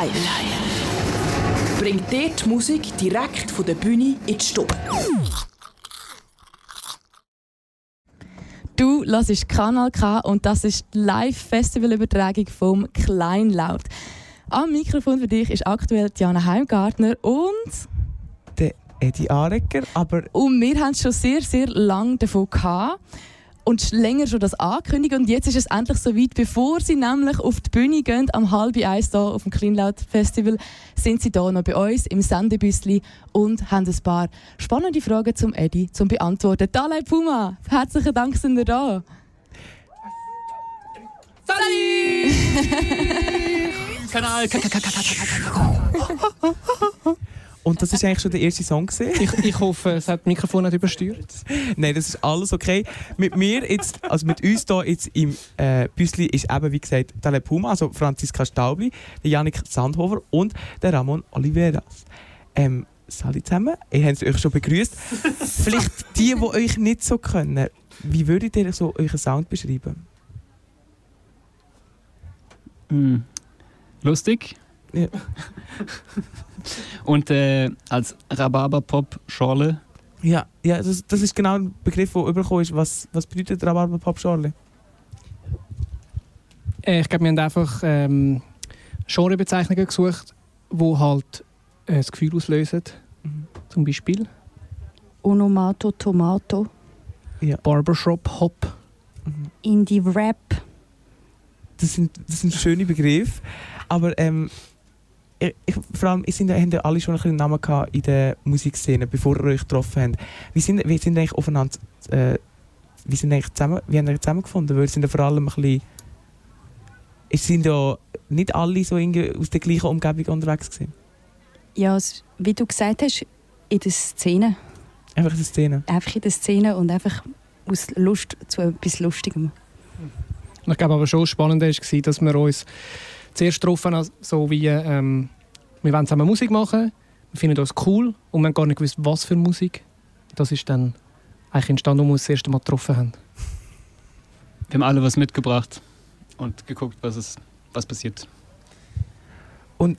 Live. Bringt dir die Musik direkt von der Bühne in die Stube. Du hörst Kanal K und das ist die Live-Festival-Übertragung vom Kleinlaut. Am Mikrofon für dich ist aktuell Diana Heimgartner und der Eddie Arecker. Aber und wir haben es schon sehr, sehr lange davon gehabt und länger schon das angekündigt und jetzt ist es endlich so weit, bevor sie nämlich auf die Bühne gehen, am halb eins hier auf dem Kleinlaut Festival, sind sie hier noch bei uns im Sendebüssli und haben ein paar spannende Fragen zum Eddie zum beantworten. Dalai Puma, herzlichen Dank, sind ihr da. Salut! Kanal. Und das ist eigentlich schon der erste Song ich, ich hoffe, es hat das Mikrofon nicht übersteuert. Nein, das ist alles okay. Mit mir jetzt, also mit uns hier jetzt im äh, Büsli ist eben, wie gesagt, Tale Puma, also Franziska Staubli, der Janik Sandhofer und der Ramon Oliveras. Ähm, Salut zusammen, ihr habt euch schon begrüßt. Vielleicht die, die euch nicht so können, wie würdet ihr so euren Sound beschreiben? Mm. Lustig. Ja. Und äh, als Rhabarber-Pop-Schorle. Ja, ja das, das ist genau ein Begriff, der übergekommen ist. Was, was bedeutet Rhabarber-Pop-Schorle? Äh, ich glaube, wir haben einfach ähm, Genrebezeichnungen gesucht, die halt äh, das Gefühl auslösen. Mhm. Zum Beispiel. Onomato Tomato. Ja. Barbershop Hop. Mhm. Indie Rap. Das sind, das sind schöne Begriffe. Aber ähm, ich, vor allem, ihr sind, habt ja alle schon einen Namen in der Musikszene, bevor ihr euch getroffen habt. Wie sind, wie sind eigentlich aufeinander, äh, wie sind eigentlich zusammen, wie haben ihr zusammengefunden? Weil sind ja vor allem ein bisschen, es sind ja nicht alle so aus der gleichen Umgebung unterwegs gewesen. Ja, wie du gesagt hast, in der Szene. Einfach in der Szene? Einfach in der Szene und einfach aus Lust zu etwas Lustigem. Ich glaube aber schon spannend war, dass wir uns zuerst getroffen, so wie ähm, wir wollen zusammen Musik machen, wir finden das cool und wir haben gar nicht gewusst, was für Musik. Das ist dann eigentlich entstanden, als wir uns das erste Mal getroffen haben. Wir haben alle was mitgebracht und geguckt, was, ist, was passiert. Und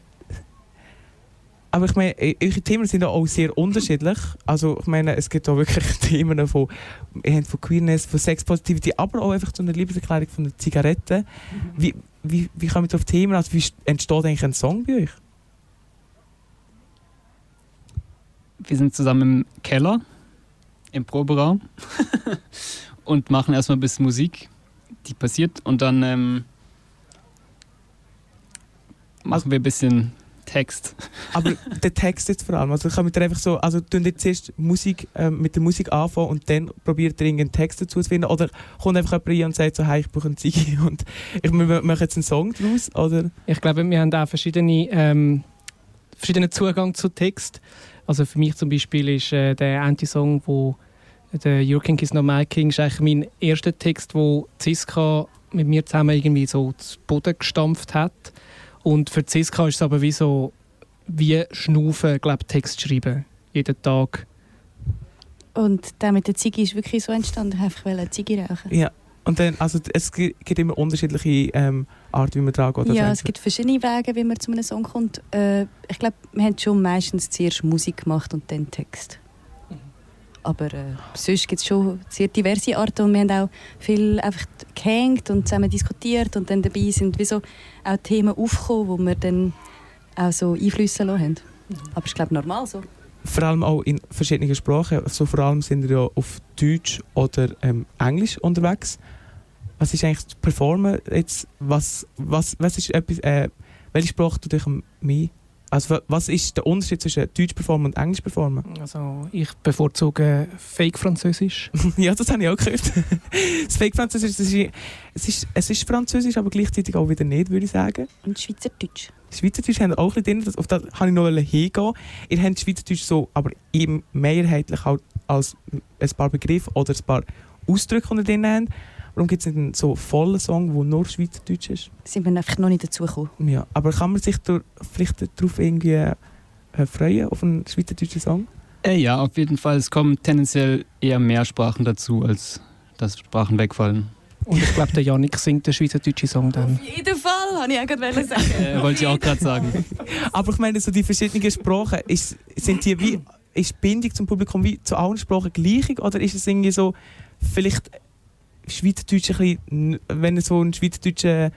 aber ich meine, eure Themen sind auch sehr unterschiedlich. Also ich meine, es gibt auch wirklich Themen von, von Queerness, von Sexpositivity, aber auch einfach so eine Liebeserklärung von der Zigarette. Wie, wie, wie kommt ihr auf Themen? Also wie entsteht eigentlich ein Song bei euch? Wir sind zusammen im Keller, im Proberaum und machen erstmal ein bisschen Musik, die passiert und dann ähm, machen wir ein bisschen Text. Aber der Text jetzt vor allem. Also kann man einfach so, also tun jetzt zuerst Musik, äh, mit der Musik anfangen und dann probiert ihr irgendeinen Text dazu zu finden? Oder kommt einfach jemand rein und sagt so, hey, ich brauche einen Ziggy und ich mache jetzt einen Song daraus? Oder? Ich glaube, wir haben auch verschiedene, ähm, verschiedenen Zugang zu Text. Also für mich zum Beispiel ist äh, der Anti-Song, wo der Your King is not my King, ist eigentlich mein erster Text, wo Ziska mit mir zusammen irgendwie so zu Boden gestampft hat. Und für Ziska ist es aber wie so, wie Schnaufen, glaube Text schreiben. Jeden Tag. Und der mit der Ziege ist wirklich so entstanden, ich einfach eine Ziege rauchen. Ja. Und dann, also es gibt immer unterschiedliche ähm, Arten, wie man dran geht. Ja, es gibt verschiedene Wege, wie man zu einem Song kommt. Äh, ich glaube, wir haben schon meistens zuerst Musik gemacht und dann Text. Aber äh, sonst gibt es schon sehr diverse Arten und wir haben auch viel einfach gehängt und zusammen diskutiert und dann dabei sind wie so auch Themen aufgekommen, wo wir dann auch so Einflüsse lassen haben. Aber ich glaube normal so. Vor allem auch in verschiedenen Sprachen. So vor allem sind wir ja auf Deutsch oder ähm, Englisch unterwegs. Was ist eigentlich das Performen jetzt? Was, was, was ist etwas, äh, welche Sprache tut euch mehr also was ist der Unterschied zwischen Deutsch performen und Englisch performen? Also ich bevorzuge Fake Französisch. ja, das habe ich auch gehört. das Fake Französisch, das ist, es, ist, es ist Französisch, aber gleichzeitig auch wieder nicht, würde ich sagen. Und Schweizerdeutsch? Schweizerdeutsch haben auch ein bisschen drin, auf das kann ich noch hingehen. Ihr habt Schweizerdeutsch so, aber eben mehrheitlich halt als ein paar Begriffe oder ein paar Ausdrücke, die drin haben. Warum gibt es nicht so einen vollen Song, der nur Schweizerdeutsch ist? Sind wir einfach noch nicht dazu gekommen. Ja, aber kann man sich da vielleicht darauf irgendwie äh, freuen, auf einen schweizerdeutschen Song? Äh, ja, auf jeden Fall. Es kommen tendenziell eher mehr Sprachen dazu, als dass Sprachen wegfallen. Und ich glaube, der Janik singt den schweizerdeutschen Song dann. Auf jeden Fall, habe ich auch gerade sagen. Äh, wollte ich auch gerade sagen. Aber ich meine, so die verschiedenen Sprachen, ist, sind die wie, ist die Bindung zum Publikum wie zu allen Sprachen gleich? Oder ist es irgendwie so, vielleicht Schweizerdeutsch ein bisschen, wenn er so einen schweizerdeutschen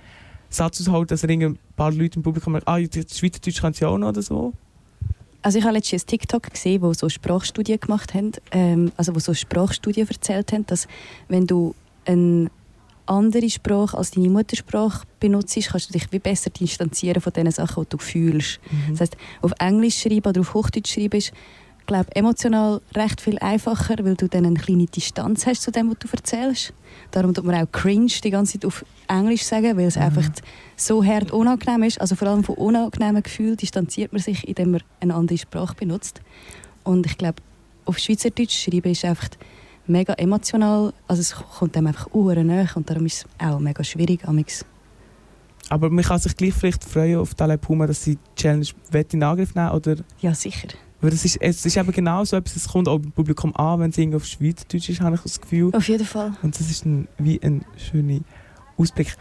Satz aushält, dass er ein paar Leute im Publikum merkt, ah, Schweizerdeutsch kann sie auch noch oder so? Also ich habe letztens ein TikTok gesehen, wo so Sprachstudien gemacht haben, ähm, also wo so Sprachstudien erzählt haben, dass wenn du eine andere Sprache als deine Muttersprache benutzt, kannst du dich wie besser distanzieren von den Sachen, die du fühlst. Mhm. Das heißt, auf Englisch schreiben oder auf Hochdeutsch schreiben ist, glaube emotional recht viel einfacher, weil du dann eine kleine Distanz hast zu dem, was du erzählst. Darum tut man auch cringe die ganze Zeit auf Englisch sagen, weil es Mhm. einfach so hart unangenehm ist. Also vor allem von unangenehmen Gefühlen distanziert man sich, indem man eine andere Sprache benutzt. Und ich glaube, auf Schweizerdeutsch schreiben ist einfach mega emotional. Also es kommt dem einfach uhren näher und darum ist es auch mega schwierig. Amix. Aber man kann sich gleich vielleicht freuen auf Tale Puma, dass sie die Challenge in Angriff nehmen oder Ja, sicher. Weil das ist, es ist eben genau so etwas, es kommt auch beim Publikum an, wenn es irgendwie auf Schweizerdeutsch ist, habe ich das Gefühl. Auf jeden Fall. Und das ist ein, wie ein schöner Ausblick.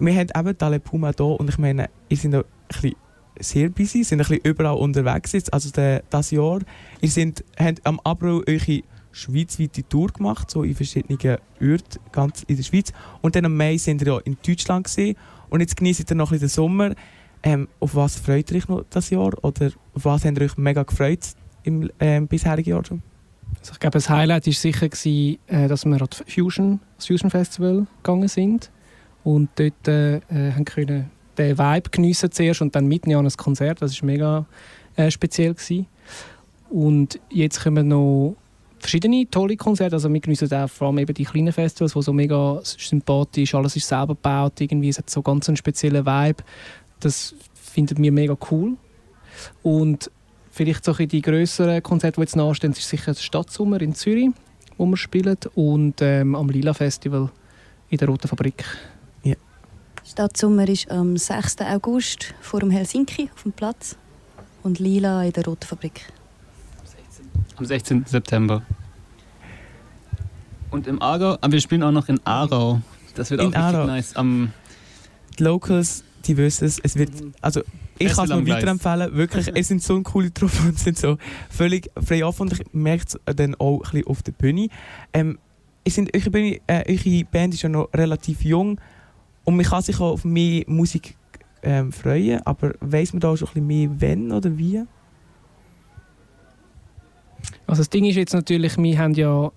Wir haben eben Tale Puma hier und ich meine, ihr seid auch ein bisschen sehr busy, sind ein bisschen überall unterwegs jetzt, also de, das Jahr. Ihr sind, habt am April eure schweizweite Tour gemacht, so in verschiedenen Orten, ganz in der Schweiz. Und dann am Mai sind ihr ja in Deutschland gesehen und jetzt genießt ihr noch ein bisschen den Sommer. Ähm, auf was freut ihr euch noch das Jahr oder auf was habt ihr euch mega gefreut im ähm, bisherigen Jahr schon? Also ich glaube, das Highlight war sicher, gewesen, äh, dass wir an das Fusion, das Fusion Festival gegangen sind und dort äh, haben können den Vibe geniessen zuerst und dann mitten an ein Konzert. Das war mega äh, speziell. Gewesen. Und jetzt kommen noch verschiedene tolle Konzerte. Also wir geniessen auch vor allem eben die kleinen Festivals, die so mega sympathisch, alles ist selber gebaut, irgendwie, es hat so ganz einen speziellen Vibe. Das finden wir mega cool. Und vielleicht so die grösseren Konzerte, die jetzt nachstehen, ist sicher das Stadtsommer in Zürich, wo wir spielen, und ähm, am Lila Festival in der Roten Fabrik. Stadtsommer ist am 6. August vor dem Helsinki auf dem Platz und Lila in der Roten Fabrik. Am 16. September. Und im Aargau, aber wir spielen auch noch in Aarau. Das wird In auch richtig Aarau. nice. Am, die Locals, die wissen es, es wird, also ich kann es nur weiterempfehlen, wirklich, es sind so coole Truppe und sind so völlig frei offen und ich merke es dann auch ein bisschen auf der Bühne. Ähm, es sind, eure, Bühne äh, eure Band ist ja noch relativ jung und man kann sich auch auf mehr Musik ähm, freuen, aber weiss man da schon ein bisschen mehr, wenn oder wie? Also das Ding ist jetzt natürlich, wir haben ja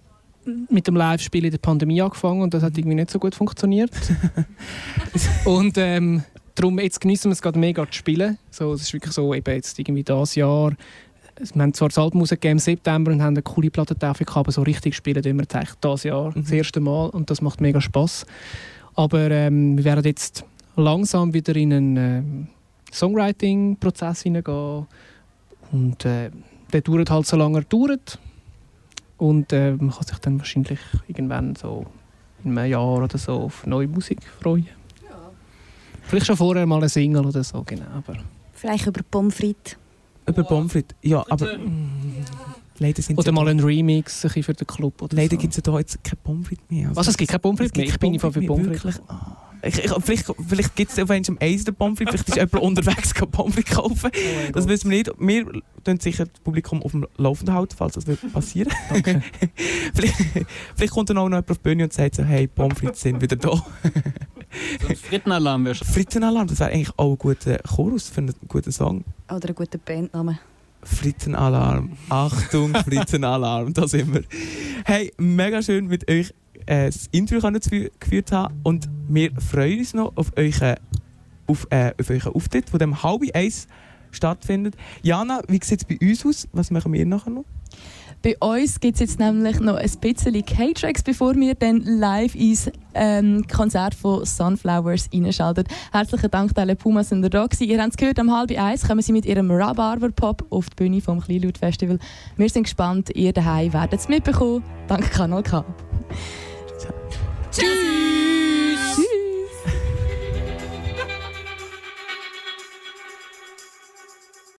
mit dem Live-Spiel in der Pandemie angefangen und das hat irgendwie nicht so gut funktioniert. und ähm, darum, jetzt genießen wir es gerade mega zu spielen. So, es ist wirklich so, eben jetzt irgendwie das Jahr. Wir haben zwar das Album rausgegeben im September und haben eine coole Plattentafel gehabt, aber so richtig spielen tun wir jetzt eigentlich das Jahr, Mhm. das erste Mal und das macht mega Spaß. Aber ähm, wir werden jetzt langsam wieder in einen ähm, Songwriting-Prozess hineingehen und äh, der dauert halt so lange er dauert. Und äh, man kann sich dann wahrscheinlich irgendwann so in einem Jahr oder so auf neue Musik freuen. Vielleicht schon vorher mal eine Single oder so, genau. Aber Vielleicht über Pommes frites. Über Pommes frites. Ja, aber leider sind oder mal ein Remix ein bisschen für den Club oder Leider so. gibt es ja da jetzt keine Pommes frites mehr. Also Was, es gibt keine Pommes frites Es mehr? Ich bin einfach für Pommes frites. Ich, ich, vielleicht vielleicht gibt es auf einmal am Eis der Pommes frites, vielleicht ist jemand unterwegs Pommes frites kaufen. Oh Das wissen wir nicht. Wir tun sicher das Publikum auf dem Laufenden halten, falls das wird passieren Danke. vielleicht, vielleicht kommt dann auch noch jemand auf die Bühne und sagt so, hey, Pommes frites sind wieder da. So ein Frittenalarm wäre schon. Frittenalarm, das wäre eigentlich auch ein guter Chorus für einen guten Song. Oder einen guten Bandnamen. Frittenalarm. Achtung, Frittenalarm, da sind wir. Hey, mega schön mit euch äh, das Interview geführt haben und wir freuen uns noch auf euren, auf, äh, auf euren Auftritt, der dem halb eins stattfindet. Jana, wie sieht es bei uns aus? Was machen wir nachher noch? Bei uns gibt es jetzt nämlich noch ein bisschen K-Tracks, bevor wir dann live ins ähm, Konzert von Sunflowers reinschalten. Herzlichen Dank, Tele Puma, sind ihr da gewesen. Ihr habt es gehört, am halb eins kommen sie mit ihrem Rhabarber-Pop auf die Bühne vom Kleinlaut-Festival. Wir sind gespannt, ihr daheim werdet es mitbekommen. Danke, Kanal K. Tschüss!